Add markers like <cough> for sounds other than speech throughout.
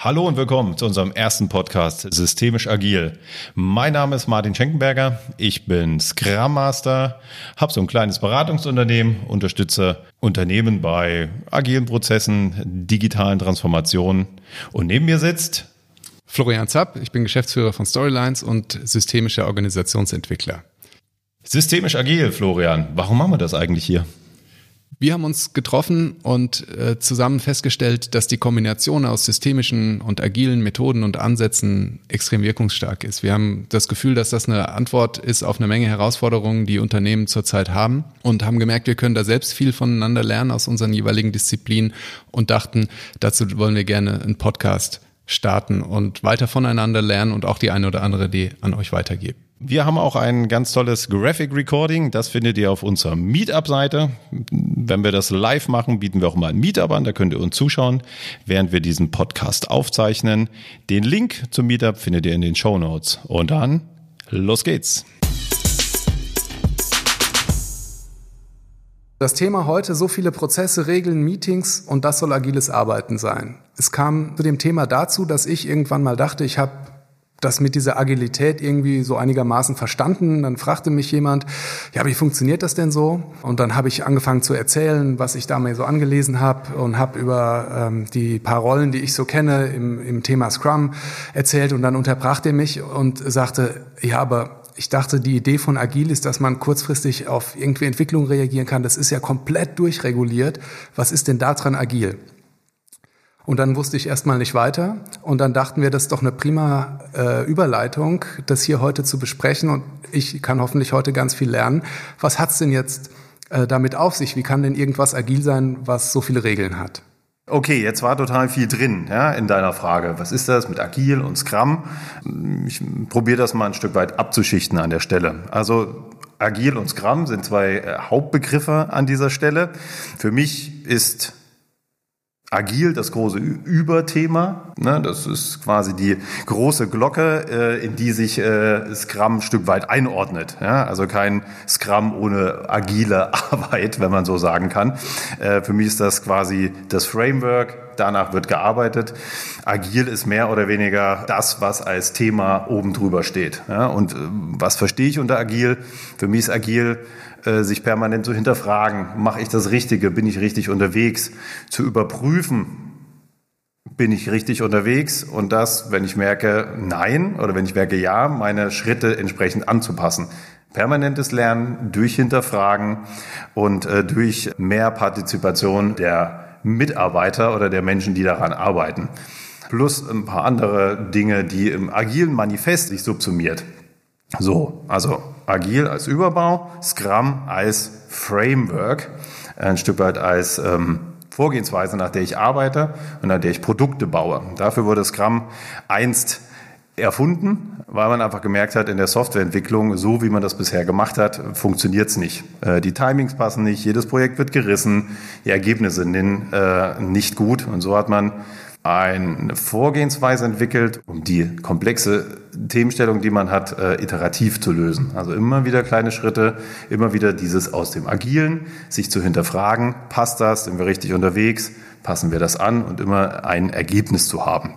Hallo und willkommen zu unserem ersten Podcast Systemisch Agil. Mein Name ist Martin Schenkenberger, ich bin Scrum Master, habe so ein kleines Beratungsunternehmen, unterstütze Unternehmen bei agilen Prozessen, digitalen Transformationen und neben mir sitzt Florian Zapp, ich bin Geschäftsführer von Storylines und systemischer Organisationsentwickler. Systemisch Agil, Florian, warum machen wir das eigentlich hier? Wir haben uns getroffen und äh, zusammen festgestellt, dass die Kombination aus systemischen und agilen Methoden und Ansätzen extrem wirkungsstark ist. Wir haben das Gefühl, dass das eine Antwort ist auf eine Menge Herausforderungen, die Unternehmen zurzeit haben und haben gemerkt, wir können da selbst viel voneinander lernen aus unseren jeweiligen Disziplinen und dachten, dazu wollen wir gerne einen Podcast starten und weiter voneinander lernen und auch die eine oder andere Idee an euch weitergeben. Wir haben auch ein ganz tolles Graphic Recording. Das findet ihr auf unserer Meetup-Seite. Wenn wir das live machen, bieten wir auch mal ein Meetup an. Da könnt ihr uns zuschauen, während wir diesen Podcast aufzeichnen. Den Link zum Meetup findet ihr in den Show Notes. Und dann, los geht's. Das Thema heute, so viele Prozesse, Regeln, Meetings und das soll agiles Arbeiten sein. Es kam zu dem Thema dazu, dass ich irgendwann mal dachte, ich habe das mit dieser Agilität irgendwie so einigermaßen verstanden. Dann fragte mich jemand, ja, wie funktioniert das denn so? Und dann habe ich angefangen zu erzählen, was ich da mir so angelesen habe und habe über ähm, die paar Rollen, die ich so kenne im, im Thema Scrum erzählt. Und dann unterbrach der mich und sagte, ja, aber ich dachte, die Idee von Agil ist, dass man kurzfristig auf irgendwie Entwicklung reagieren kann. Das ist ja komplett durchreguliert. Was ist denn daran agil? Und dann wusste ich erstmal nicht weiter. Und dann dachten wir, das ist doch eine prima äh, Überleitung, das hier heute zu besprechen. Und ich kann hoffentlich heute ganz viel lernen. Was hat's denn jetzt äh, damit auf sich? Wie kann denn irgendwas agil sein, was so viele Regeln hat? Okay, jetzt war total viel drin ja, in deiner Frage. Was ist das mit Agil und Scrum? Ich probiere das mal ein Stück weit abzuschichten an der Stelle. Also Agil und Scrum sind zwei äh, Hauptbegriffe an dieser Stelle. Für mich ist Agil, das große Überthema. Ne? Das ist quasi die große Glocke, äh, in die sich äh, Scrum ein Stück weit einordnet. Ja? Also kein Scrum ohne agile <laughs> Arbeit, wenn man so sagen kann. Äh, für mich ist das quasi das Framework, danach wird gearbeitet. Agil ist mehr oder weniger das, was als Thema oben drüber steht. Ja? Und äh, was verstehe ich unter Agil? Für mich ist Agil äh, sich permanent zu hinterfragen, mache ich das Richtige, bin ich richtig unterwegs, zu überprüfen, bin ich richtig unterwegs und das, wenn ich merke, nein oder wenn ich merke, ja, meine Schritte entsprechend anzupassen. Permanentes Lernen durch Hinterfragen und äh, durch mehr Partizipation der Mitarbeiter oder der Menschen, die daran arbeiten. Plus ein paar andere Dinge, die im agilen Manifest sich subsumiert. So, also agil als Überbau, Scrum als Framework, ein Stück weit als ähm, Vorgehensweise, nach der ich arbeite und nach der ich Produkte baue. Dafür wurde Scrum einst erfunden, weil man einfach gemerkt hat, in der Softwareentwicklung, so wie man das bisher gemacht hat, funktioniert es nicht. Äh, die Timings passen nicht, jedes Projekt wird gerissen, die Ergebnisse sind äh, nicht gut. Und so hat man eine Vorgehensweise entwickelt, um die komplexe Themenstellung, die man hat, äh, iterativ zu lösen. Also immer wieder kleine Schritte, immer wieder dieses aus dem Agilen, sich zu hinterfragen, passt das, sind wir richtig unterwegs, passen wir das an und immer ein Ergebnis zu haben.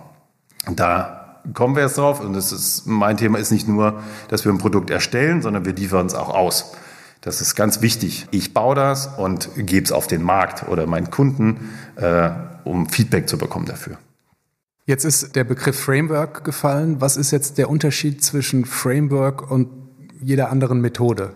Und da kommen wir jetzt drauf und das ist, mein Thema ist nicht nur, dass wir ein Produkt erstellen, sondern wir liefern es auch aus. Das ist ganz wichtig. Ich baue das und gebe es auf den Markt oder meinen Kunden, äh, um Feedback zu bekommen dafür. Jetzt ist der Begriff Framework gefallen. Was ist jetzt der Unterschied zwischen Framework und jeder anderen Methode?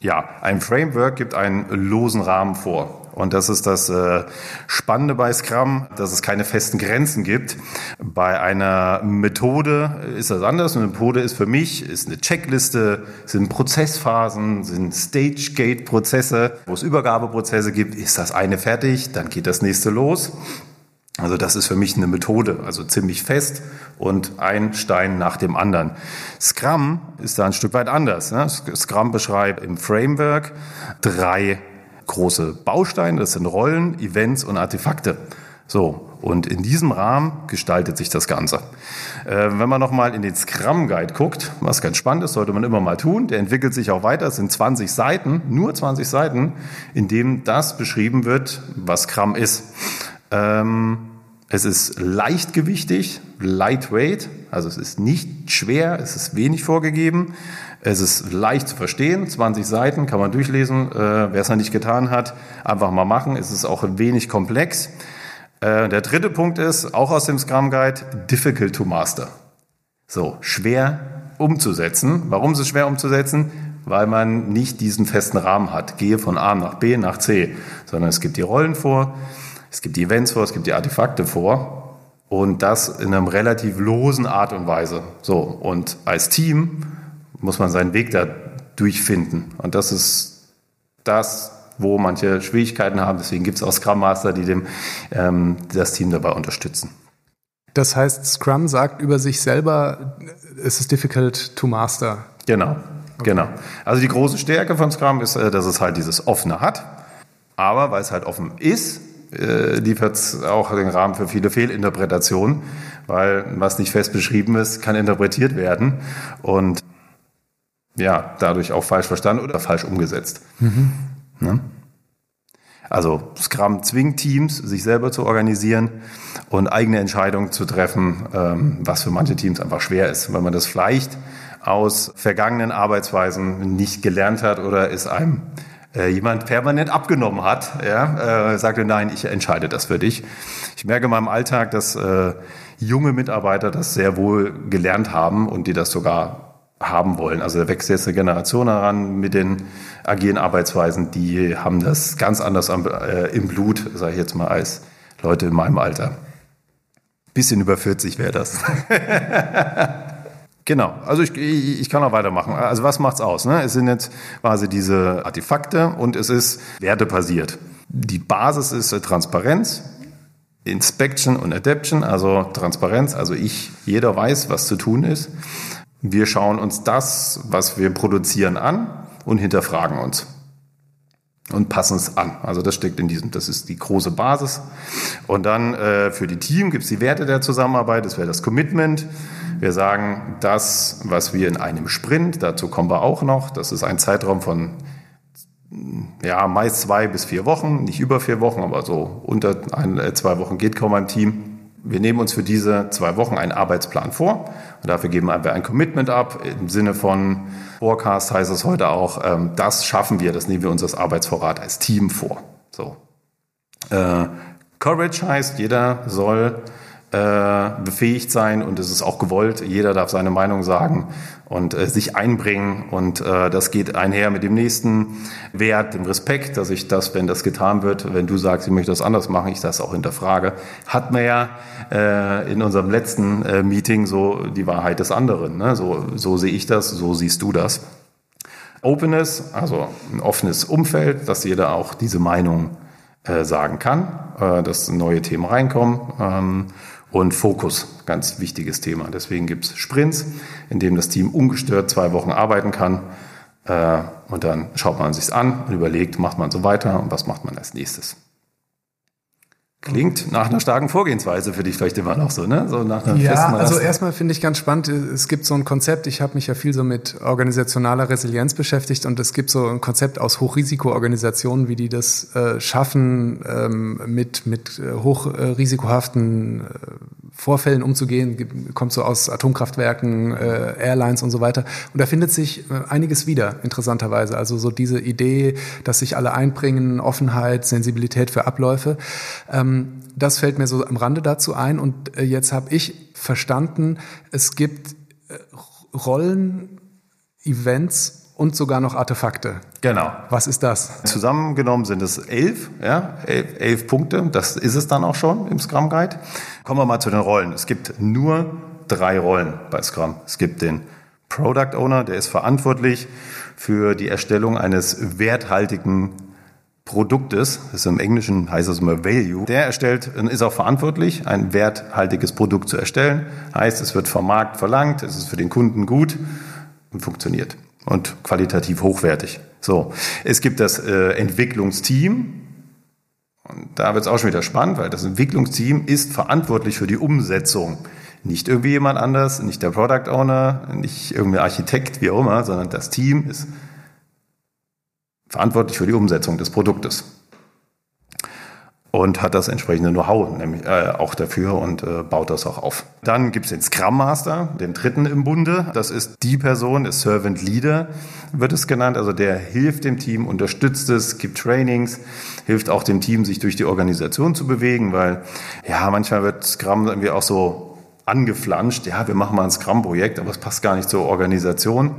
Ja, ein Framework gibt einen losen Rahmen vor. Und das ist das äh, Spannende bei Scrum, dass es keine festen Grenzen gibt. Bei einer Methode ist das anders. Eine Methode ist für mich ist eine Checkliste, sind Prozessphasen, sind Stage-Gate-Prozesse, wo es Übergabeprozesse gibt. Ist das eine fertig, dann geht das nächste los. Also das ist für mich eine Methode, also ziemlich fest und ein Stein nach dem anderen. Scrum ist da ein Stück weit anders. Ne? Scrum beschreibt im Framework drei große Bausteine, das sind Rollen, Events und Artefakte. So, und in diesem Rahmen gestaltet sich das Ganze. Äh, wenn man nochmal in den Scrum Guide guckt, was ganz spannend ist, sollte man immer mal tun, der entwickelt sich auch weiter, es sind 20 Seiten, nur 20 Seiten, in dem das beschrieben wird, was Scrum ist. Ähm, Es ist leichtgewichtig, lightweight, also es ist nicht schwer, es ist wenig vorgegeben. Es ist leicht zu verstehen, 20 Seiten kann man durchlesen. Äh, Wer es noch nicht getan hat, einfach mal machen. Es ist auch ein wenig komplex. Äh, der dritte Punkt ist, auch aus dem Scrum Guide, difficult to master. So, schwer umzusetzen. Warum ist es schwer umzusetzen? Weil man nicht diesen festen Rahmen hat. Gehe von A nach B nach C, sondern es gibt die Rollen vor, es gibt die Events vor, es gibt die Artefakte vor und das in einem relativ losen Art und Weise. So, und als Team muss man seinen Weg da durchfinden. Und das ist das, wo manche Schwierigkeiten haben. Deswegen gibt es auch Scrum Master, die dem, ähm, das Team dabei unterstützen. Das heißt, Scrum sagt über sich selber, es ist difficult to master. Genau, okay. genau. Also die große Stärke von Scrum ist, äh, dass es halt dieses Offene hat. Aber weil es halt offen ist, äh, liefert es auch den Rahmen für viele Fehlinterpretationen, weil was nicht fest beschrieben ist, kann interpretiert werden und ja, dadurch auch falsch verstanden oder falsch umgesetzt. Mhm. Ne? Also Scrum zwingt Teams, sich selber zu organisieren und eigene Entscheidungen zu treffen, ähm, was für manche Teams einfach schwer ist, weil man das vielleicht aus vergangenen Arbeitsweisen nicht gelernt hat oder es einem äh, jemand permanent abgenommen hat, ja, äh, sagte, nein, ich entscheide das für dich. Ich merke in meinem Alltag, dass äh, junge Mitarbeiter das sehr wohl gelernt haben und die das sogar haben wollen. Also da wächst jetzt eine Generation heran mit den agilen Arbeitsweisen, die haben das ganz anders am, äh, im Blut, sage ich jetzt mal, als Leute in meinem Alter. Bisschen über 40 wäre das. <laughs> genau, also ich, ich kann auch weitermachen. Also was macht's aus? Ne? Es sind jetzt quasi diese Artefakte und es ist wertebasiert. Die Basis ist Transparenz, Inspection und Adaption, also Transparenz, also ich, jeder weiß, was zu tun ist. Wir schauen uns das, was wir produzieren, an und hinterfragen uns und passen es an. Also das steckt in diesem, das ist die große Basis. Und dann äh, für die Team gibt es die Werte der Zusammenarbeit, das wäre das Commitment. Wir sagen, das, was wir in einem Sprint, dazu kommen wir auch noch, das ist ein Zeitraum von ja, meist zwei bis vier Wochen, nicht über vier Wochen, aber so unter ein, äh, zwei Wochen geht kaum ein Team wir nehmen uns für diese zwei Wochen einen Arbeitsplan vor und dafür geben wir ein Commitment ab. Im Sinne von Forecast heißt es heute auch, ähm, das schaffen wir, das nehmen wir uns als Arbeitsvorrat als Team vor. So. Äh, Courage heißt, jeder soll befähigt sein und es ist auch gewollt. Jeder darf seine Meinung sagen und äh, sich einbringen und äh, das geht einher mit dem nächsten Wert, dem Respekt, dass ich das, wenn das getan wird, wenn du sagst, ich möchte das anders machen, ich das auch hinterfrage. Hat man ja äh, in unserem letzten äh, Meeting so die Wahrheit des anderen. Ne? So, so sehe ich das, so siehst du das. Openness, also ein offenes Umfeld, dass jeder auch diese Meinung äh, sagen kann, äh, dass neue Themen reinkommen. Ähm, und Fokus, ganz wichtiges Thema. Deswegen gibt es Sprints, in dem das Team ungestört zwei Wochen arbeiten kann. Äh, und dann schaut man sich an und überlegt, macht man so weiter und was macht man als nächstes. Klingt nach einer starken Vorgehensweise für dich vielleicht immer noch so, ne? So nach einer ja, also erstmal finde ich ganz spannend, es gibt so ein Konzept, ich habe mich ja viel so mit organisationaler Resilienz beschäftigt und es gibt so ein Konzept aus Hochrisikoorganisationen, wie die das äh, schaffen, ähm, mit, mit äh, hochrisikohaften äh, Vorfällen umzugehen, kommt so aus Atomkraftwerken, äh, Airlines und so weiter. Und da findet sich äh, einiges wieder, interessanterweise. Also so diese Idee, dass sich alle einbringen, Offenheit, Sensibilität für Abläufe. Ähm, das fällt mir so am Rande dazu ein. Und äh, jetzt habe ich verstanden, es gibt äh, Rollen, Events und sogar noch Artefakte. Genau. Was ist das? Zusammengenommen sind es elf, ja, elf, elf Punkte. Das ist es dann auch schon im Scrum Guide. Kommen wir mal zu den Rollen. Es gibt nur drei Rollen bei Scrum. Es gibt den Product Owner, der ist verantwortlich für die Erstellung eines werthaltigen Produktes, das ist im Englischen heißt es immer Value, der erstellt und ist auch verantwortlich, ein werthaltiges Produkt zu erstellen. Heißt, es wird vom Markt verlangt, es ist für den Kunden gut und funktioniert und qualitativ hochwertig. So, es gibt das äh, Entwicklungsteam. Und da wird es auch schon wieder spannend, weil das Entwicklungsteam ist verantwortlich für die Umsetzung. Nicht irgendwie jemand anders, nicht der Product Owner, nicht irgendein Architekt, wie auch immer, sondern das Team ist verantwortlich für die Umsetzung des Produktes. Und hat das entsprechende Know-how nämlich äh, auch dafür und äh, baut das auch auf. Dann gibt es den Scrum Master, den dritten im Bunde. Das ist die Person, der Servant Leader wird es genannt. Also der hilft dem Team, unterstützt es, gibt Trainings, hilft auch dem Team, sich durch die Organisation zu bewegen, weil ja manchmal wird Scrum irgendwie auch so angeflanscht. Ja, wir machen mal ein Scrum-Projekt, aber es passt gar nicht zur Organisation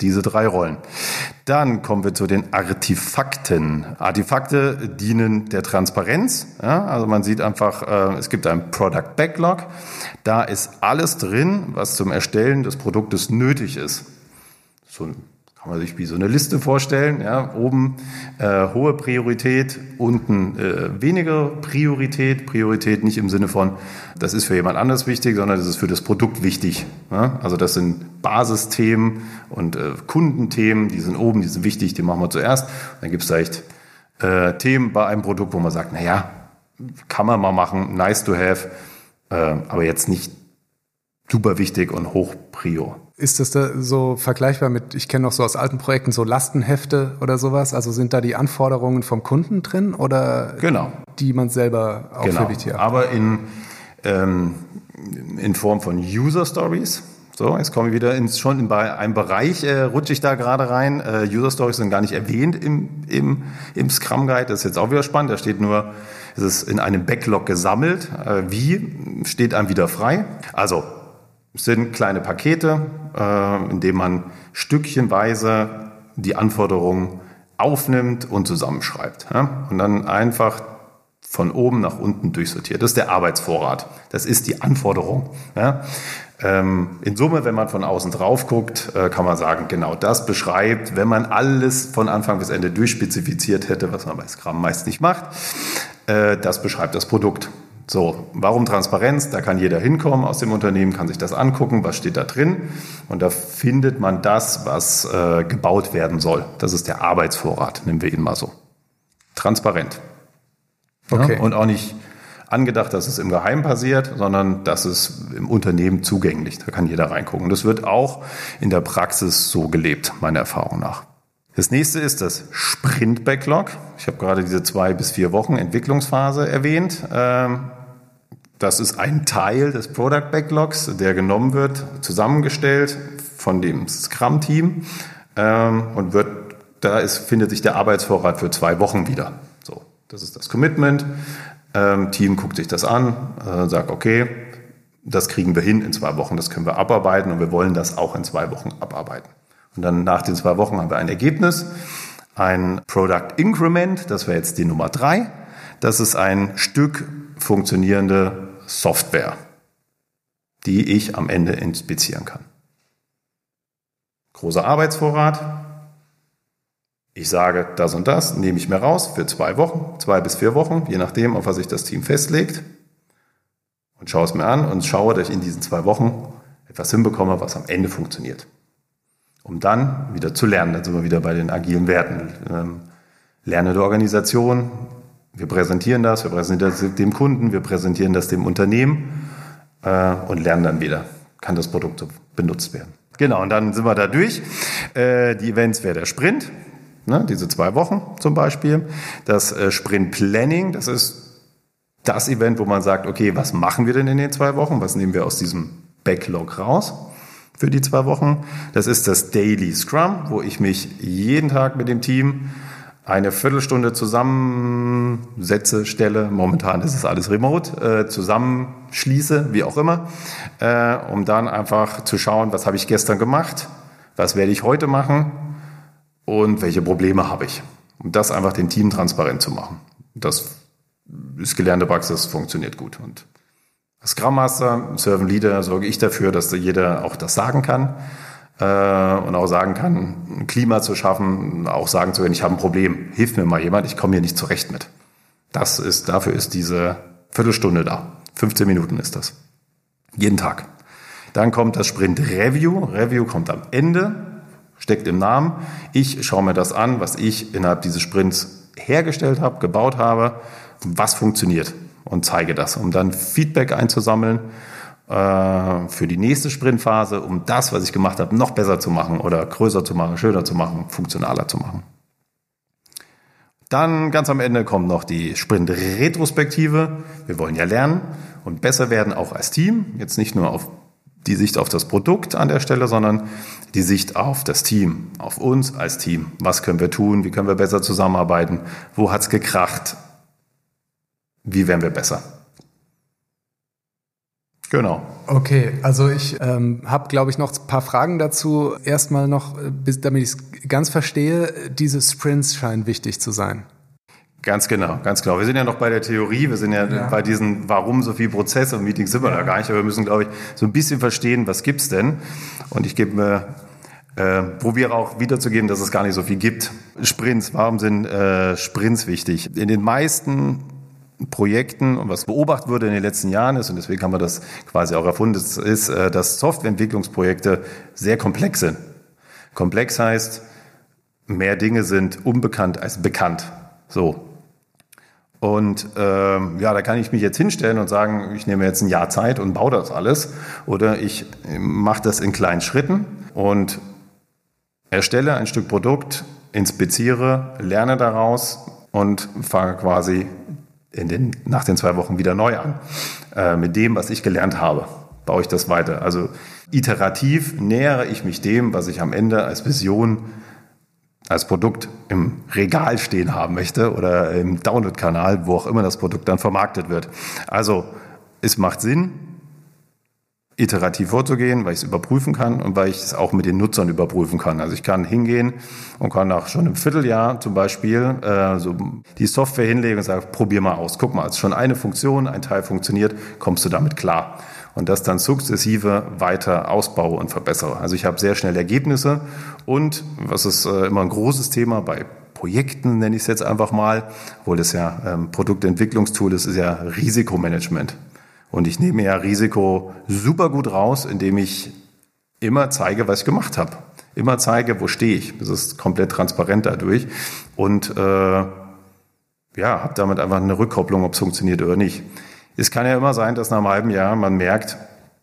diese drei Rollen. Dann kommen wir zu den Artefakten. Artefakte dienen der Transparenz. Ja, also man sieht einfach, äh, es gibt ein Product Backlog. Da ist alles drin, was zum Erstellen des Produktes nötig ist. So ein kann man sich wie so eine Liste vorstellen. Ja, oben äh, hohe Priorität, unten äh, weniger Priorität. Priorität nicht im Sinne von, das ist für jemand anders wichtig, sondern das ist für das Produkt wichtig. Ja, also das sind Basisthemen und äh, Kundenthemen, die sind oben, die sind wichtig, die machen wir zuerst. Dann gibt es vielleicht äh, Themen bei einem Produkt, wo man sagt, naja, kann man mal machen, nice to have, äh, aber jetzt nicht super wichtig und hoch prio. Ist das da so vergleichbar mit, ich kenne noch so aus alten Projekten so Lastenhefte oder sowas? Also sind da die Anforderungen vom Kunden drin oder genau. die man selber auch genau. Aber in, ähm, in Form von User Stories. So, jetzt komme ich wieder ins, schon in einem Bereich, äh, rutsche ich da gerade rein. Äh, User Stories sind gar nicht erwähnt im, im, im Scrum Guide. Das ist jetzt auch wieder spannend. Da steht nur, es ist in einem Backlog gesammelt. Äh, wie steht einem wieder frei? Also, sind kleine Pakete, äh, in denen man stückchenweise die Anforderungen aufnimmt und zusammenschreibt. Und dann einfach von oben nach unten durchsortiert. Das ist der Arbeitsvorrat. Das ist die Anforderung. Ähm, in Summe, wenn man von außen drauf guckt, äh, kann man sagen, genau das beschreibt, wenn man alles von Anfang bis Ende durchspezifiziert hätte, was man bei Scrum meist nicht macht, äh, das beschreibt das Produkt. So, warum Transparenz? Da kann jeder hinkommen aus dem Unternehmen, kann sich das angucken, was steht da drin. Und da findet man das, was äh, gebaut werden soll. Das ist der Arbeitsvorrat, nehmen wir ihn mal so. Transparent. Okay. Ja, und auch nicht angedacht, dass es im Geheimen passiert, sondern dass es im Unternehmen zugänglich. Da kann jeder reingucken. Das wird auch in der Praxis so gelebt, meiner Erfahrung nach. Das nächste ist das Sprint Backlog. Ich habe gerade diese zwei bis vier Wochen Entwicklungsphase erwähnt. Ähm, das ist ein Teil des Product Backlogs, der genommen wird, zusammengestellt von dem Scrum-Team ähm, und wird, da ist, findet sich der Arbeitsvorrat für zwei Wochen wieder. So, das ist das Commitment. Ähm, Team guckt sich das an, äh, sagt, okay, das kriegen wir hin in zwei Wochen, das können wir abarbeiten und wir wollen das auch in zwei Wochen abarbeiten. Und dann nach den zwei Wochen haben wir ein Ergebnis, ein Product Increment, das wäre jetzt die Nummer drei. Das ist ein Stück funktionierende Software, die ich am Ende inspizieren kann. Großer Arbeitsvorrat. Ich sage, das und das nehme ich mir raus für zwei Wochen, zwei bis vier Wochen, je nachdem, auf was sich das Team festlegt. Und schaue es mir an und schaue, dass ich in diesen zwei Wochen etwas hinbekomme, was am Ende funktioniert um dann wieder zu lernen. Dann sind wir wieder bei den agilen Werten. Ähm, lernende Organisation, wir präsentieren das, wir präsentieren das dem Kunden, wir präsentieren das dem Unternehmen äh, und lernen dann wieder, kann das Produkt benutzt werden. Genau, und dann sind wir da durch. Äh, die Events wäre der Sprint, ne, diese zwei Wochen zum Beispiel. Das äh, Sprint Planning, das ist das Event, wo man sagt, okay, was machen wir denn in den zwei Wochen? Was nehmen wir aus diesem Backlog raus? Für die zwei Wochen. Das ist das Daily Scrum, wo ich mich jeden Tag mit dem Team eine Viertelstunde zusammensetze, stelle, momentan ist es alles remote, äh, zusammenschließe, wie auch immer, äh, um dann einfach zu schauen, was habe ich gestern gemacht, was werde ich heute machen und welche Probleme habe ich. Um das einfach dem Team transparent zu machen. Das ist gelernte Praxis, funktioniert gut. Und Scrum Master, Servant Leader sorge ich dafür, dass jeder auch das sagen kann äh, und auch sagen kann, ein Klima zu schaffen, auch sagen zu können, ich habe ein Problem, hilf mir mal jemand, ich komme hier nicht zurecht mit. Das ist, dafür ist diese Viertelstunde da. 15 Minuten ist das. Jeden Tag. Dann kommt das Sprint Review. Review kommt am Ende, steckt im Namen. Ich schaue mir das an, was ich innerhalb dieses Sprints hergestellt habe, gebaut habe, was funktioniert und zeige das, um dann Feedback einzusammeln äh, für die nächste Sprintphase, um das, was ich gemacht habe, noch besser zu machen oder größer zu machen, schöner zu machen, funktionaler zu machen. Dann ganz am Ende kommt noch die Sprint-Retrospektive. Wir wollen ja lernen und besser werden, auch als Team. Jetzt nicht nur auf die Sicht auf das Produkt an der Stelle, sondern die Sicht auf das Team, auf uns als Team. Was können wir tun? Wie können wir besser zusammenarbeiten? Wo hat's gekracht? Wie werden wir besser? Genau. Okay, also ich ähm, habe, glaube ich, noch ein paar Fragen dazu. Erstmal noch, äh, bis, damit ich es ganz verstehe, diese Sprints scheinen wichtig zu sein. Ganz genau, ganz genau. Wir sind ja noch bei der Theorie, wir sind ja, ja. bei diesen, warum so viele Prozesse und Meetings sind wir ja. da gar nicht, aber wir müssen, glaube ich, so ein bisschen verstehen, was gibt's denn? Und ich gebe mir, äh, probiere auch wiederzugeben, dass es gar nicht so viel gibt. Sprints, warum sind äh, Sprints wichtig? In den meisten Projekten und was beobachtet wurde in den letzten Jahren ist, und deswegen haben wir das quasi auch erfunden, ist, äh, dass Softwareentwicklungsprojekte sehr komplex sind. Komplex heißt, mehr Dinge sind unbekannt als bekannt. So. Und ähm, ja, da kann ich mich jetzt hinstellen und sagen, ich nehme jetzt ein Jahr Zeit und baue das alles. Oder ich mache das in kleinen Schritten und erstelle ein Stück Produkt, inspiziere, lerne daraus und fange quasi in den, nach den zwei Wochen wieder neu an. Äh, mit dem, was ich gelernt habe, baue ich das weiter. Also iterativ nähere ich mich dem, was ich am Ende als Vision, als Produkt im Regal stehen haben möchte oder im Download-Kanal, wo auch immer das Produkt dann vermarktet wird. Also es macht Sinn, iterativ vorzugehen, weil ich es überprüfen kann und weil ich es auch mit den Nutzern überprüfen kann. Also ich kann hingehen und kann auch schon im Vierteljahr zum Beispiel äh, so die Software hinlegen und sagen, probier mal aus. Guck mal, es ist schon eine Funktion, ein Teil funktioniert, kommst du damit klar. Und das dann sukzessive weiter ausbaue und verbessere. Also ich habe sehr schnell Ergebnisse und, was ist äh, immer ein großes Thema bei Projekten, nenne ich es jetzt einfach mal, obwohl das ja ähm, Produktentwicklungstool ist, ist ja Risikomanagement. Und ich nehme ja Risiko super gut raus, indem ich immer zeige, was ich gemacht habe. Immer zeige, wo stehe ich. Das ist komplett transparent dadurch. Und äh, ja, habe damit einfach eine Rückkopplung, ob es funktioniert oder nicht. Es kann ja immer sein, dass nach einem halben Jahr man merkt,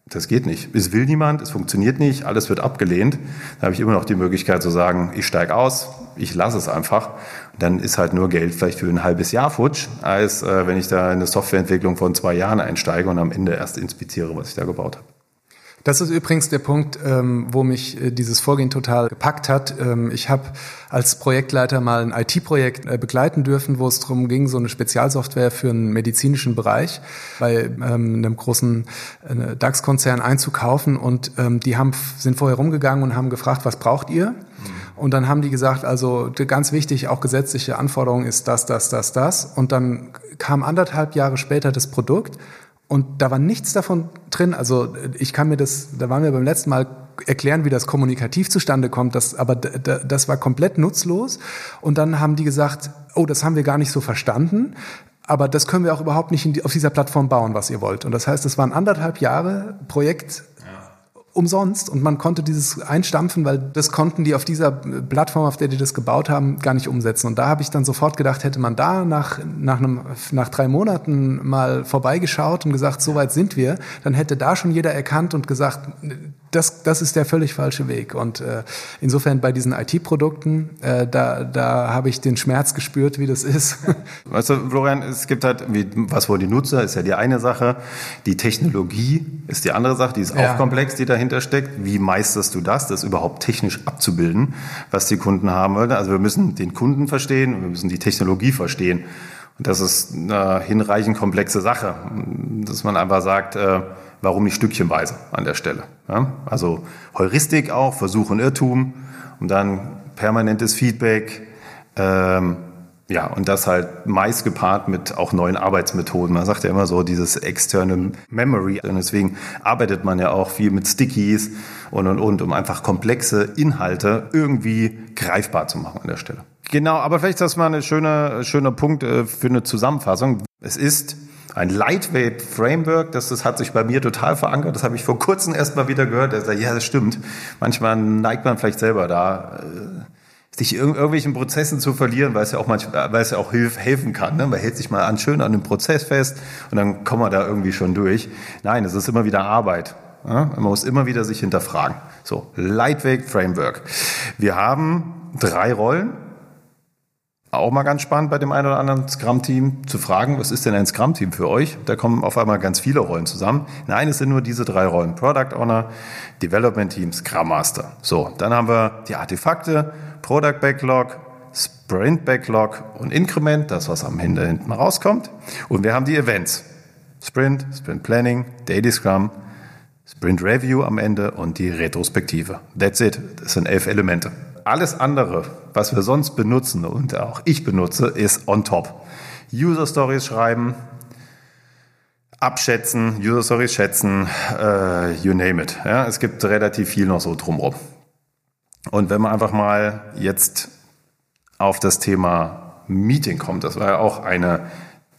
das geht nicht. Es will niemand, es funktioniert nicht, alles wird abgelehnt. Da habe ich immer noch die Möglichkeit zu sagen, ich steige aus, ich lasse es einfach. Dann ist halt nur Geld vielleicht für ein halbes Jahr futsch, als äh, wenn ich da in eine Softwareentwicklung von zwei Jahren einsteige und am Ende erst inspiziere, was ich da gebaut habe. Das ist übrigens der Punkt, ähm, wo mich äh, dieses Vorgehen total gepackt hat. Ähm, ich habe als Projektleiter mal ein IT-Projekt äh, begleiten dürfen, wo es darum ging, so eine Spezialsoftware für einen medizinischen Bereich bei ähm, einem großen äh, DAX-Konzern einzukaufen. Und die haben, sind vorher rumgegangen und haben gefragt, was braucht ihr? Mhm. Und dann haben die gesagt, also ganz wichtig, auch gesetzliche Anforderung ist das, das, das, das. Und dann kam anderthalb Jahre später das Produkt und da war nichts davon drin. Also ich kann mir das, da waren wir beim letzten Mal erklären, wie das kommunikativ zustande kommt. Das, aber das war komplett nutzlos. Und dann haben die gesagt, oh, das haben wir gar nicht so verstanden. Aber das können wir auch überhaupt nicht die, auf dieser Plattform bauen, was ihr wollt. Und das heißt, es waren anderthalb Jahre Projekt umsonst und man konnte dieses einstampfen, weil das konnten die auf dieser Plattform, auf der die das gebaut haben, gar nicht umsetzen. Und da habe ich dann sofort gedacht, hätte man da nach, nach, einem, nach drei Monaten mal vorbeigeschaut und gesagt, so weit sind wir, dann hätte da schon jeder erkannt und gesagt, das, das ist der völlig falsche Weg. Und äh, insofern bei diesen IT-Produkten, äh, da, da habe ich den Schmerz gespürt, wie das ist. <laughs> Weißt du, Florian, es gibt halt, wie, was wollen die Nutzer, ist ja die eine Sache. Die Technologie ist die andere Sache, die ist ja. auch komplex, die dahinter steckt. Wie meisterst du das, das überhaupt technisch abzubilden, was die Kunden haben wollen? Also wir müssen den Kunden verstehen und wir müssen die Technologie verstehen. Und das ist eine hinreichend komplexe Sache, dass man einfach sagt, äh, warum nicht stückchenweise an der Stelle. Ja? Also Heuristik auch, Versuch und Irrtum und dann permanentes Feedback. Ähm, ja, und das halt meist gepaart mit auch neuen Arbeitsmethoden. Man sagt ja immer so, dieses externe Memory. Und deswegen arbeitet man ja auch viel mit Stickies und, und, und, um einfach komplexe Inhalte irgendwie greifbar zu machen an der Stelle. Genau, aber vielleicht ist das mal ein schöner, schöner Punkt äh, für eine Zusammenfassung. Es ist ein Lightweight Framework, das, das hat sich bei mir total verankert. Das habe ich vor kurzem erst mal wieder gehört. Er sagt, ja, das stimmt. Manchmal neigt man vielleicht selber da, äh, sich in irgendwelchen Prozessen zu verlieren, weil es ja auch manchmal, weil es ja auch hilf, helfen kann. Ne? Man hält sich mal an, schön an dem Prozess fest und dann kommen wir da irgendwie schon durch. Nein, es ist immer wieder Arbeit. Ja? Man muss immer wieder sich hinterfragen. So, Lightweight Framework. Wir haben drei Rollen auch mal ganz spannend bei dem einen oder anderen Scrum-Team zu fragen, was ist denn ein Scrum-Team für euch? Da kommen auf einmal ganz viele Rollen zusammen. Nein, es sind nur diese drei Rollen. Product Owner, Development Team, Scrum Master. So, dann haben wir die Artefakte, Product Backlog, Sprint Backlog und Increment, das was am Ende hinten rauskommt. Und wir haben die Events. Sprint, Sprint Planning, Daily Scrum, Sprint Review am Ende und die Retrospektive. That's it. Das sind elf Elemente. Alles andere, was wir sonst benutzen und auch ich benutze, ist on top. User Stories schreiben, abschätzen, User Stories schätzen, äh, you name it. Ja, es gibt relativ viel noch so drumherum. Und wenn man einfach mal jetzt auf das Thema Meeting kommt, das war ja auch eine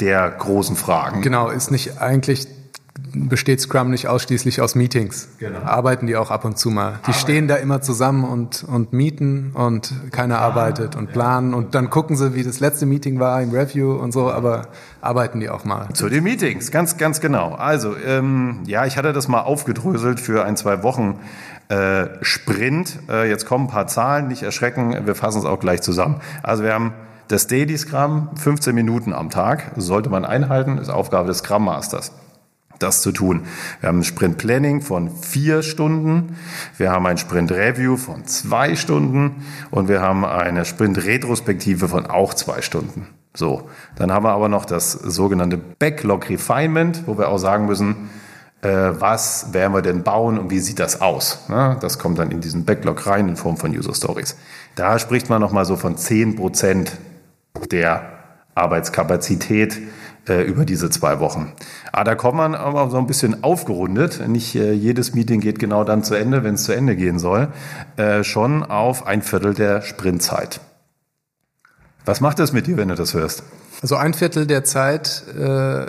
der großen Fragen. Genau, ist nicht eigentlich besteht Scrum nicht ausschließlich aus Meetings. Genau. Arbeiten die auch ab und zu mal. Die Arbeiten. stehen da immer zusammen und, und mieten und keiner ah, arbeitet und planen und dann gucken sie, wie das letzte Meeting war im Review und so, aber arbeiten die auch mal. Zu den Meetings, ganz, ganz genau. Also, ähm, ja, ich hatte das mal aufgedröselt für ein, zwei Wochen äh, Sprint. Äh, jetzt kommen ein paar Zahlen, nicht erschrecken, wir fassen es auch gleich zusammen. Also wir haben das Daily Scrum, 15 Minuten am Tag, sollte man einhalten, ist Aufgabe des Scrum Masters das zu tun. Wir haben ein Sprint Planning von vier Stunden, wir haben ein Sprint Review von zwei Stunden und wir haben eine Sprint Retrospektive von auch zwei Stunden. So, dann haben wir aber noch das sogenannte Backlog Refinement, wo wir auch sagen müssen, äh, was werden wir denn bauen und wie sieht das aus? Das kommt dann in diesen Backlog rein in Form von User Stories. Da spricht man nochmal so von zehn Prozent der Arbeitskapazität äh, über diese zwei Wochen. Ah, da kommt man aber so ein bisschen aufgerundet. Nicht äh, jedes Meeting geht genau dann zu Ende, wenn es zu Ende gehen soll. Äh, schon auf ein Viertel der Sprintzeit. Was macht das mit dir, wenn du das hörst? Also ein Viertel der Zeit äh,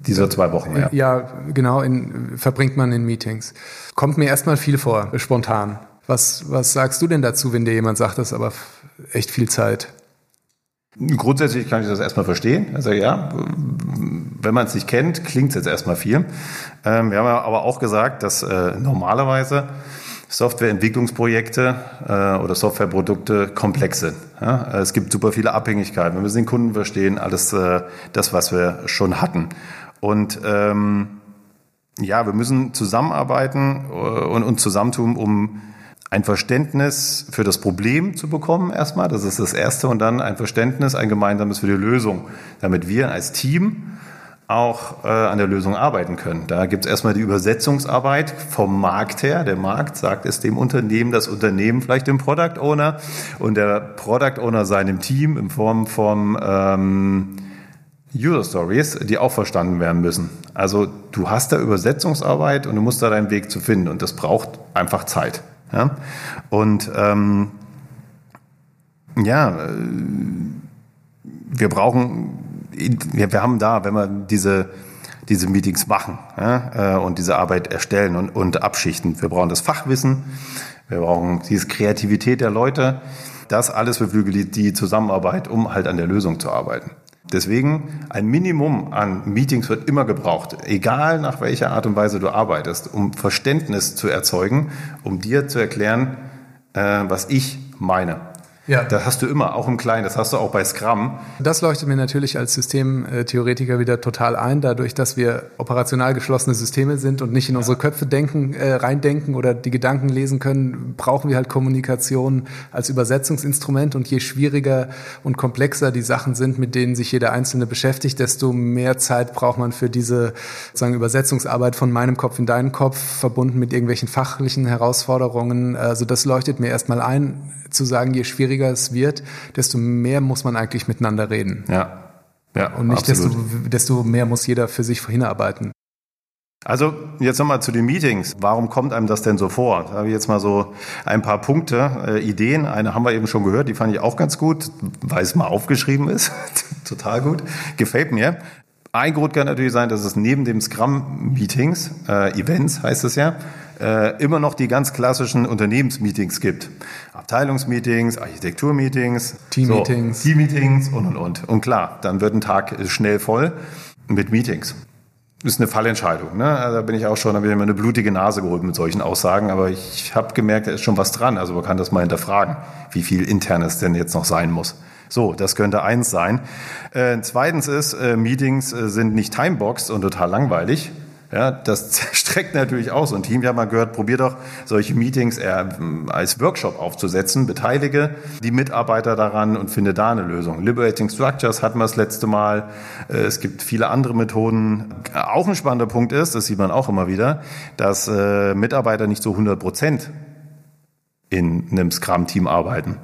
dieser zwei Wochen, ja. Ja, genau, in, verbringt man in Meetings. Kommt mir erstmal viel vor, spontan. Was, was sagst du denn dazu, wenn dir jemand sagt, das ist aber echt viel Zeit? Grundsätzlich kann ich das erstmal verstehen. Also ja, wenn man es nicht kennt, klingt es jetzt erstmal viel. Ähm, wir haben aber auch gesagt, dass äh, normalerweise Softwareentwicklungsprojekte äh, oder Softwareprodukte komplex sind. Ja? Es gibt super viele Abhängigkeiten. Wir müssen den Kunden verstehen, alles äh, das, was wir schon hatten. Und ähm, ja, wir müssen zusammenarbeiten äh, und uns zusammentun, um ein Verständnis für das Problem zu bekommen erstmal, das ist das Erste, und dann ein Verständnis, ein gemeinsames für die Lösung, damit wir als Team auch äh, an der Lösung arbeiten können. Da gibt es erstmal die Übersetzungsarbeit vom Markt her. Der Markt sagt es dem Unternehmen, das Unternehmen vielleicht dem Product Owner und der Product Owner seinem Team in Form von ähm, User Stories, die auch verstanden werden müssen. Also du hast da Übersetzungsarbeit und du musst da deinen Weg zu finden und das braucht einfach Zeit. Ja? Und ähm, ja, äh, wir brauchen, wir, wir haben da, wenn wir diese, diese Meetings machen ja, äh, und diese Arbeit erstellen und, und abschichten, wir brauchen das Fachwissen, wir brauchen diese Kreativität der Leute, das alles beflügelt die Zusammenarbeit, um halt an der Lösung zu arbeiten. Deswegen ein Minimum an Meetings wird immer gebraucht, egal nach welcher Art und Weise du arbeitest, um Verständnis zu erzeugen, um dir zu erklären, äh, was ich meine. Ja. Das hast du immer, auch im Kleinen, das hast du auch bei Scrum. Das leuchtet mir natürlich als Systemtheoretiker wieder total ein, dadurch, dass wir operational geschlossene Systeme sind und nicht in unsere Köpfe denken, äh, reindenken oder die Gedanken lesen können, brauchen wir halt Kommunikation als Übersetzungsinstrument und je schwieriger und komplexer die Sachen sind, mit denen sich jeder Einzelne beschäftigt, desto mehr Zeit braucht man für diese sagen, Übersetzungsarbeit von meinem Kopf in deinen Kopf, verbunden mit irgendwelchen fachlichen Herausforderungen. Also das leuchtet mir erstmal ein, zu sagen, je schwieriger es wird, desto mehr muss man eigentlich miteinander reden. Ja. Ja, und nicht desto, desto mehr muss jeder für sich hinarbeiten. Also jetzt nochmal zu den Meetings. Warum kommt einem das denn so vor? Da habe ich jetzt mal so ein paar Punkte, äh, Ideen. Eine haben wir eben schon gehört, die fand ich auch ganz gut, weil es mal aufgeschrieben ist. <laughs> Total gut. Gefällt mir. Ein Grund kann natürlich sein, dass es neben dem Scrum-Meetings, äh, Events heißt es ja, äh, immer noch die ganz klassischen Unternehmensmeetings gibt. Abteilungsmeetings, Architekturmeetings, Teammeetings, so, Teammeetings und und und. Und klar, dann wird ein Tag schnell voll mit Meetings. Das ist eine Fallentscheidung. Ne? Also da bin ich auch schon, da bin ich mir eine blutige Nase geholt mit solchen Aussagen, aber ich habe gemerkt, da ist schon was dran. Also man kann das mal hinterfragen, wie viel internes denn jetzt noch sein muss. So, das könnte eins sein. Äh, zweitens ist, äh, Meetings äh, sind nicht timeboxed und total langweilig. Ja, das <laughs> streckt natürlich so ein Team. Ich habe mal gehört, probier doch solche Meetings eher hm, als Workshop aufzusetzen, beteilige die Mitarbeiter daran und finde da eine Lösung. Liberating Structures hatten wir das letzte Mal. Äh, es gibt viele andere Methoden. Auch ein spannender Punkt ist, das sieht man auch immer wieder, dass äh, Mitarbeiter nicht so 100 Prozent in einem Scrum-Team arbeiten.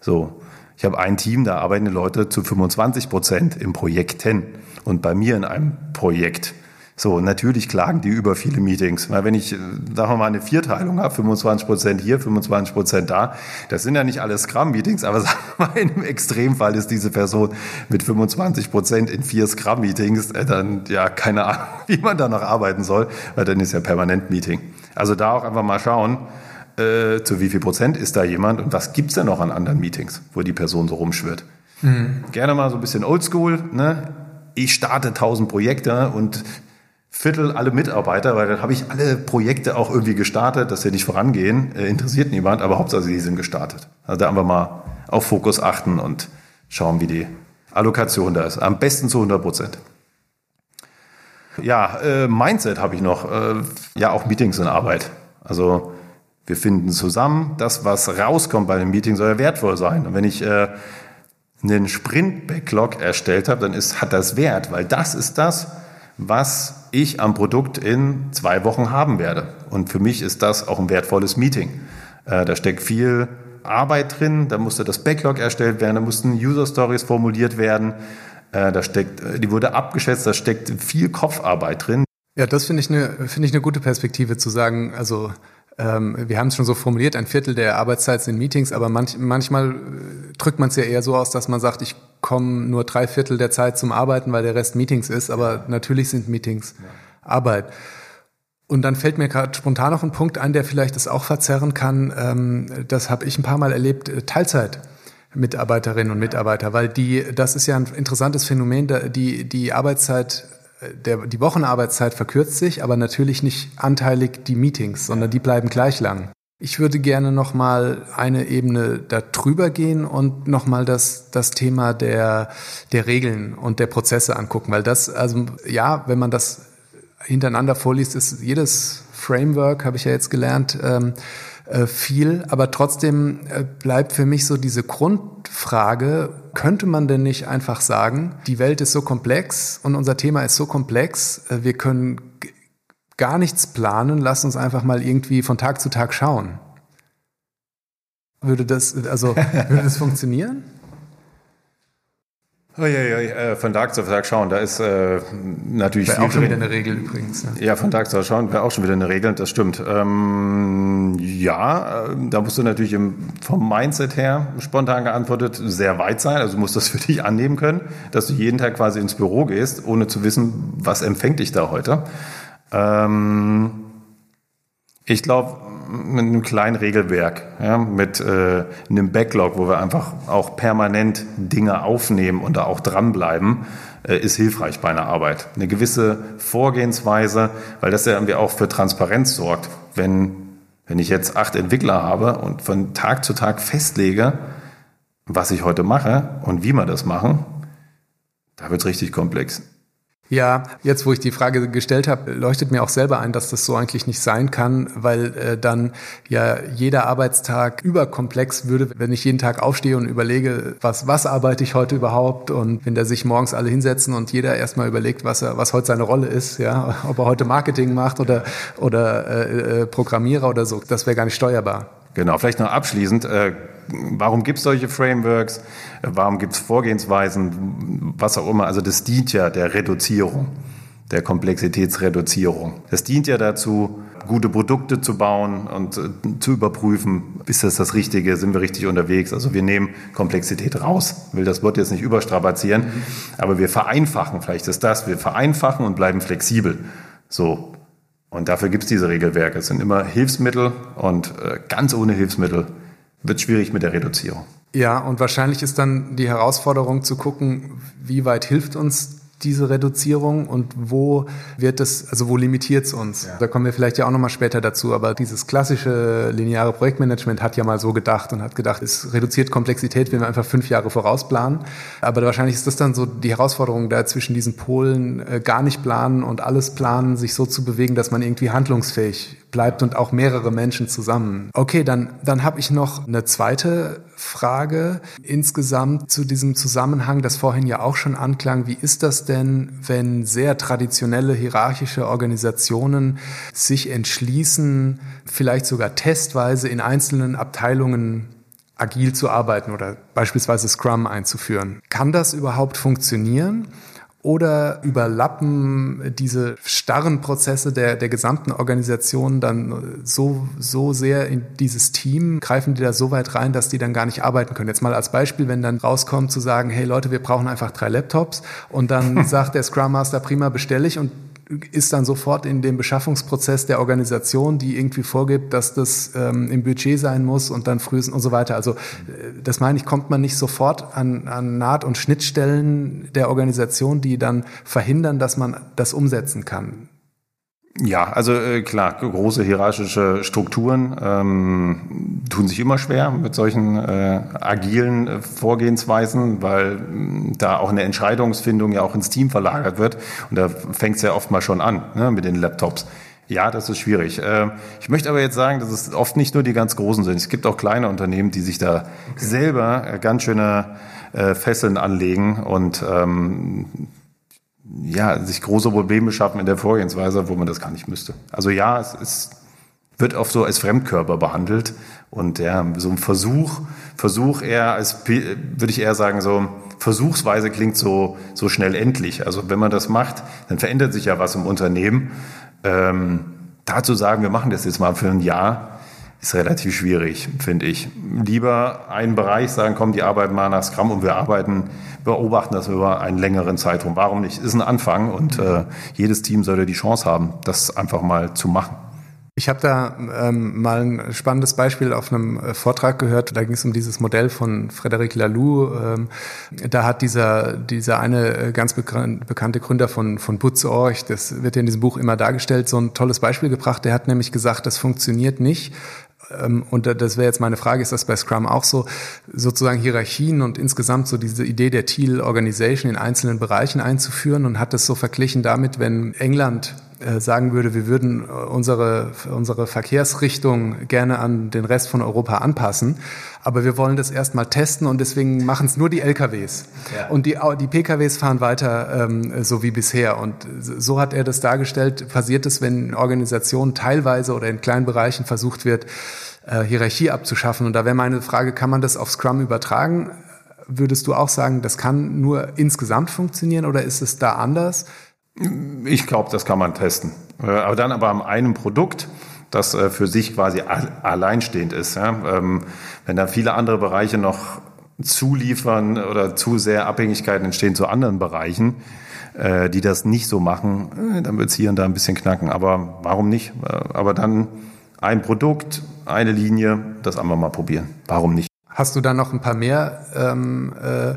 So. Ich habe ein Team, da arbeiten die Leute zu 25 Prozent im Projekten und bei mir in einem Projekt. So, natürlich klagen die über viele Meetings. Weil wenn ich, äh, sagen wir mal, eine Vierteilung habe, 25 Prozent hier, 25 Prozent da, das sind ja nicht alle Scrum-Meetings, aber <laughs> sagen wir mal, in einem Extremfall ist diese Person mit 25 Prozent in vier Scrum-Meetings, äh, dann, ja, keine Ahnung, <laughs> wie man da noch arbeiten soll, weil dann ist ja permanent Meeting. Also da auch einfach mal schauen, äh, zu wie viel Prozent ist da jemand und was gibt's denn noch an anderen Meetings, wo die Person so rumschwirrt. Mhm. Gerne mal so ein bisschen oldschool, ne? Ich starte tausend Projekte und Viertel alle Mitarbeiter, weil dann habe ich alle Projekte auch irgendwie gestartet, dass sie nicht vorangehen, äh, interessiert niemand, aber Hauptsache sie sind gestartet. Also da einfach mal auf Fokus achten und schauen, wie die Allokation da ist. Am besten zu 100 Prozent. Ja, äh, Mindset habe ich noch. Äh, ja, auch Meetings in Arbeit. Also wir finden zusammen, das, was rauskommt bei dem Meeting, soll ja wertvoll sein. Und wenn ich äh, einen Sprint-Backlog erstellt habe, dann ist, hat das Wert, weil das ist das, was ich am Produkt in zwei Wochen haben werde. Und für mich ist das auch ein wertvolles Meeting. Äh, da steckt viel Arbeit drin, da musste das Backlog erstellt werden, da mussten User Stories formuliert werden, äh, da steckt, äh, die wurde abgeschätzt, da steckt viel Kopfarbeit drin. Ja, das finde ich eine finde ich eine gute Perspektive zu sagen. Also ähm, wir haben es schon so formuliert, ein Viertel der Arbeitszeit sind Meetings, aber manch, manchmal äh, drückt man es ja eher so aus, dass man sagt, ich komme nur drei Viertel der Zeit zum Arbeiten, weil der Rest Meetings ist, aber natürlich sind Meetings ja. Arbeit. Und dann fällt mir gerade spontan noch ein Punkt ein, der vielleicht das auch verzerren kann. Ähm, das habe ich ein paar Mal erlebt, äh, Teilzeit. Mitarbeiterinnen und Mitarbeiter, weil die, das ist ja ein interessantes Phänomen, die, die Arbeitszeit der, die Wochenarbeitszeit verkürzt sich, aber natürlich nicht anteilig die Meetings, sondern die bleiben gleich lang. Ich würde gerne noch mal eine Ebene darüber gehen und noch mal das, das Thema der, der Regeln und der Prozesse angucken, weil das, also ja, wenn man das hintereinander vorliest, ist jedes Framework, habe ich ja jetzt gelernt, ähm, äh, viel, aber trotzdem äh, bleibt für mich so diese Grundfrage, könnte man denn nicht einfach sagen, die Welt ist so komplex und unser Thema ist so komplex, äh, wir können gar nichts planen, lass uns einfach mal irgendwie von Tag zu Tag schauen. Würde das, also, würde das funktionieren? Oh, ja, ja, äh, von Tag zu Tag schauen, da ist äh, natürlich wäre viel auch schon wieder eine Regel übrigens. Ne? Ja, von Tag zu Tag schauen wäre auch schon wieder eine Regel, das stimmt. Ähm, ja, äh, da musst du natürlich im, vom Mindset her spontan geantwortet sehr weit sein. Also du musst das für dich annehmen können, dass du jeden Tag quasi ins Büro gehst, ohne zu wissen, was empfängt dich da heute. Ähm, ich glaube, mit einem kleinen Regelwerk, ja, mit äh, einem Backlog, wo wir einfach auch permanent Dinge aufnehmen und da auch dranbleiben, äh, ist hilfreich bei einer Arbeit. Eine gewisse Vorgehensweise, weil das ja irgendwie auch für Transparenz sorgt. Wenn, wenn ich jetzt acht Entwickler habe und von Tag zu Tag festlege, was ich heute mache und wie wir das machen, da wird es richtig komplex. Ja, jetzt wo ich die Frage gestellt habe, leuchtet mir auch selber ein, dass das so eigentlich nicht sein kann, weil äh, dann ja jeder Arbeitstag überkomplex würde, wenn ich jeden Tag aufstehe und überlege, was, was arbeite ich heute überhaupt und wenn da sich morgens alle hinsetzen und jeder erstmal überlegt, was er, was heute seine Rolle ist, ja, ob er heute Marketing macht oder, oder äh, äh, Programmierer oder so, das wäre gar nicht steuerbar. Genau, vielleicht noch abschließend, äh, warum gibt es solche Frameworks, warum gibt es Vorgehensweisen, was auch immer. Also das dient ja der Reduzierung, der Komplexitätsreduzierung. Das dient ja dazu, gute Produkte zu bauen und äh, zu überprüfen, ist das das Richtige, sind wir richtig unterwegs. Also wir nehmen Komplexität raus, will das Wort jetzt nicht überstrapazieren, aber wir vereinfachen, vielleicht ist das, wir vereinfachen und bleiben flexibel. So, und dafür gibt es diese Regelwerke. Es sind immer Hilfsmittel und äh, ganz ohne Hilfsmittel wird schwierig mit der Reduzierung. Ja, und wahrscheinlich ist dann die Herausforderung zu gucken, wie weit hilft uns diese Reduzierung und wo wird es, also wo limitiert es uns? Ja. Da kommen wir vielleicht ja auch nochmal später dazu, aber dieses klassische lineare Projektmanagement hat ja mal so gedacht und hat gedacht, es reduziert Komplexität, wenn wir einfach fünf Jahre vorausplanen. Aber wahrscheinlich ist das dann so die Herausforderung, da zwischen diesen Polen äh, gar nicht planen und alles planen, sich so zu bewegen, dass man irgendwie handlungsfähig bleibt und auch mehrere Menschen zusammen. Okay, dann, dann habe ich noch eine zweite Frage insgesamt zu diesem Zusammenhang, das vorhin ja auch schon anklang. Wie ist das denn, wenn sehr traditionelle hierarchische Organisationen sich entschließen, vielleicht sogar testweise in einzelnen Abteilungen agil zu arbeiten oder beispielsweise Scrum einzuführen? Kann das überhaupt funktionieren? Oder überlappen diese starren Prozesse der, der gesamten Organisation dann so, so sehr in dieses Team, greifen die da so weit rein, dass die dann gar nicht arbeiten können? Jetzt mal als Beispiel, wenn dann rauskommt zu sagen, hey Leute, wir brauchen einfach drei Laptops und dann <laughs> sagt der Scrum Master, prima, bestelle ich und ist dann sofort in dem Beschaffungsprozess der Organisation, die irgendwie vorgibt, dass das ähm, im Budget sein muss und dann frühestens und so weiter. Also äh, das meine ich, kommt man nicht sofort an, an Naht- und Schnittstellen der Organisation, die dann verhindern, dass man das umsetzen kann. Ja, also äh, klar, große hierarchische Strukturen ähm, tun sich immer schwer mit solchen äh, agilen äh, Vorgehensweisen, weil äh, da auch eine Entscheidungsfindung ja auch ins Team verlagert wird. Und da fängt es ja oft mal schon an ne, mit den Laptops. Ja, das ist schwierig. Äh, ich möchte aber jetzt sagen, dass es oft nicht nur die ganz Großen sind. Es gibt auch kleine Unternehmen, die sich da okay. selber äh, ganz schöne äh, Fesseln anlegen und ähm, ja, sich große Probleme schaffen in der Vorgehensweise, wo man das gar nicht müsste. Also ja, es ist, wird oft so als Fremdkörper behandelt und ja, so ein Versuch, Versuch eher als, würde ich eher sagen, so versuchsweise klingt so, so schnell endlich. Also wenn man das macht, dann verändert sich ja was im Unternehmen. Ähm, dazu sagen, wir machen das jetzt mal für ein Jahr, ist relativ schwierig, finde ich. Lieber einen Bereich sagen, komm, die arbeiten mal nach Scrum und wir arbeiten, beobachten das über einen längeren Zeitraum. Warum nicht? Ist ein Anfang und äh, jedes Team sollte die Chance haben, das einfach mal zu machen. Ich habe da ähm, mal ein spannendes Beispiel auf einem äh, Vortrag gehört. Da ging es um dieses Modell von Frédéric Laloux. Ähm, da hat dieser dieser eine äh, ganz bekannte Gründer von von Butzorch, das wird ja in diesem Buch immer dargestellt, so ein tolles Beispiel gebracht. Der hat nämlich gesagt, das funktioniert nicht, und das wäre jetzt meine Frage, ist das bei Scrum auch so, sozusagen Hierarchien und insgesamt so diese Idee der Teal Organization in einzelnen Bereichen einzuführen? Und hat das so verglichen damit, wenn England sagen würde, wir würden unsere, unsere Verkehrsrichtung gerne an den Rest von Europa anpassen, aber wir wollen das erstmal testen und deswegen machen es nur die LKWs. Ja. Und die, die PKWs fahren weiter ähm, so wie bisher. Und so hat er das dargestellt, passiert es, wenn in Organisationen teilweise oder in kleinen Bereichen versucht wird, äh, Hierarchie abzuschaffen. Und da wäre meine Frage, kann man das auf Scrum übertragen? Würdest du auch sagen, das kann nur insgesamt funktionieren oder ist es da anders? Ich glaube, das kann man testen. Äh, aber dann aber am einem Produkt, das äh, für sich quasi alleinstehend ist. Ähm, wenn da viele andere Bereiche noch zuliefern oder zu sehr Abhängigkeiten entstehen zu anderen Bereichen, äh, die das nicht so machen, dann wird es hier und da ein bisschen knacken. Aber warum nicht? Aber dann ein Produkt, eine Linie, das einmal mal probieren. Warum nicht? Hast du da noch ein paar mehr ähm, äh,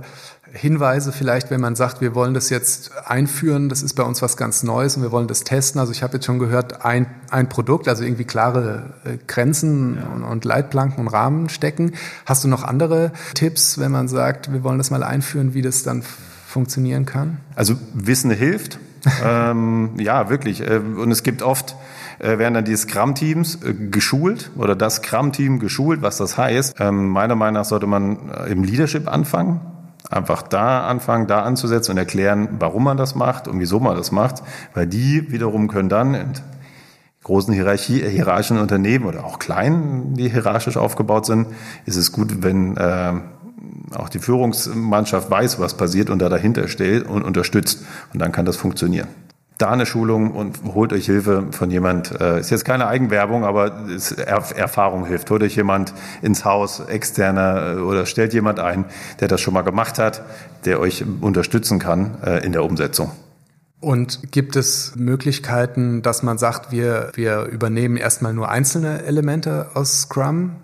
Hinweise vielleicht, wenn man sagt, wir wollen das jetzt einführen, das ist bei uns was ganz Neues und wir wollen das testen. Also ich habe jetzt schon gehört, ein, ein Produkt, also irgendwie klare äh, Grenzen ja. und, und, Leitplanken und Rahmen stecken. Hast du noch andere Tipps, wenn man sagt, wir wollen das mal einführen, wie das dann funktionieren kann? Also Wissen hilft. <laughs> ähm, ja, wirklich. Äh, und es gibt oft äh, werden dann die Scrum-Teams geschult oder das Scrum-Team geschult, was das heißt. Ähm, meiner Meinung nach sollte man im Leadership anfangen einfach da anfangen, da anzusetzen und erklären, warum man das macht und wieso man das macht, weil die wiederum können dann in großen Hierarchie, hierarchischen Unternehmen oder auch kleinen, die hierarchisch aufgebaut sind, ist es gut, wenn äh, auch die Führungsmannschaft weiß, was passiert und da dahinter steht und unterstützt. Und dann kann das funktionieren da eine Schulung und holt euch Hilfe von jemand. Äh, ist jetzt keine Eigenwerbung, aber Erfahrung hilft. Holt euch jemand ins Haus, externer äh, oder stellt jemand ein, der das schon mal gemacht hat, der euch unterstützen kann äh, in der Umsetzung. Und gibt es Möglichkeiten, dass man sagt, wir, wir übernehmen erstmal nur einzelne Elemente aus Scrum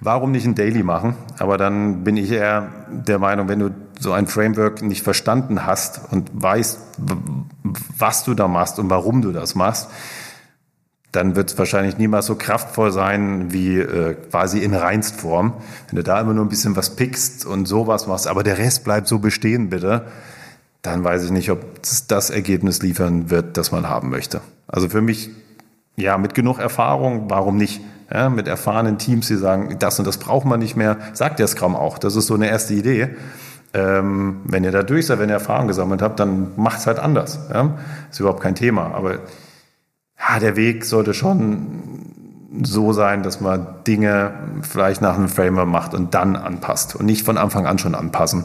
Warum nicht ein Daily machen? Aber dann bin ich eher der Meinung, wenn du so ein Framework nicht verstanden hast und weißt, was du da machst und warum du das machst, dann wird es wahrscheinlich niemals so kraftvoll sein wie äh, quasi in Reinstform. Wenn du da immer nur ein bisschen was pickst und sowas machst, aber der Rest bleibt so bestehen, bitte, dann weiß ich nicht, ob es das Ergebnis liefern wird, das man haben möchte. Also für mich, ja, mit genug Erfahrung, warum nicht? Ja, mit erfahrenen Teams, die sagen, das und das braucht man nicht mehr, sagt der Scrum auch. Das ist so eine erste Idee. Ähm, wenn ihr da durch seid, wenn ihr Erfahrung gesammelt habt, dann macht es halt anders. Ja? Ist überhaupt kein Thema. Aber ja, der Weg sollte schon so sein, dass man Dinge vielleicht nach einem Framework macht und dann anpasst und nicht von Anfang an schon anpassen.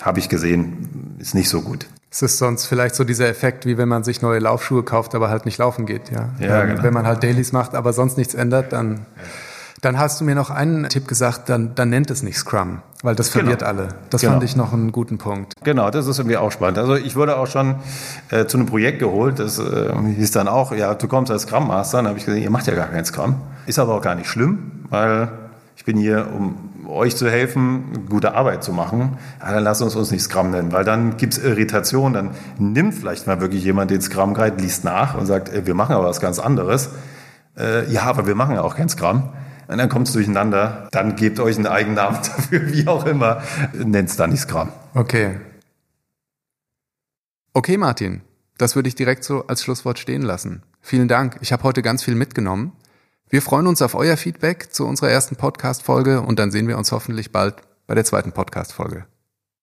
Habe ich gesehen, ist nicht so gut. Es ist sonst vielleicht so dieser Effekt, wie wenn man sich neue Laufschuhe kauft, aber halt nicht laufen geht, ja. ja ähm, genau. Wenn man halt Dailies macht, aber sonst nichts ändert, dann, dann hast du mir noch einen Tipp gesagt, dann, dann nennt es nicht Scrum, weil das verwirrt Genau. alle. Das Genau. fand ich noch einen guten Punkt. Genau, das ist irgendwie auch spannend. Also ich wurde auch schon äh, zu einem Projekt geholt, das äh, hieß dann auch, ja, du kommst als Scrum Master, dann habe ich gesehen, ihr macht ja gar keinen Scrum. Ist aber auch gar nicht schlimm, weil ich bin hier, um euch zu helfen, gute Arbeit zu machen. Ja, dann lasst uns uns nicht Scrum nennen, weil dann gibt's Irritation, dann nimmt vielleicht mal wirklich jemand den Scrum Guide, liest nach und sagt, äh, wir machen aber was ganz anderes. Äh, ja, aber wir machen ja auch kein Scrum. Und dann kommt's durcheinander, dann gebt euch einen eigenen Namen <laughs> dafür, wie auch immer, nennt's dann nicht Scrum. Okay. Okay, Martin. Das würde ich direkt so als Schlusswort stehen lassen. Vielen Dank. Ich habe heute ganz viel mitgenommen. Wir freuen uns auf euer Feedback zu unserer ersten Podcast-Folge und dann sehen wir uns hoffentlich bald bei der zweiten Podcast-Folge.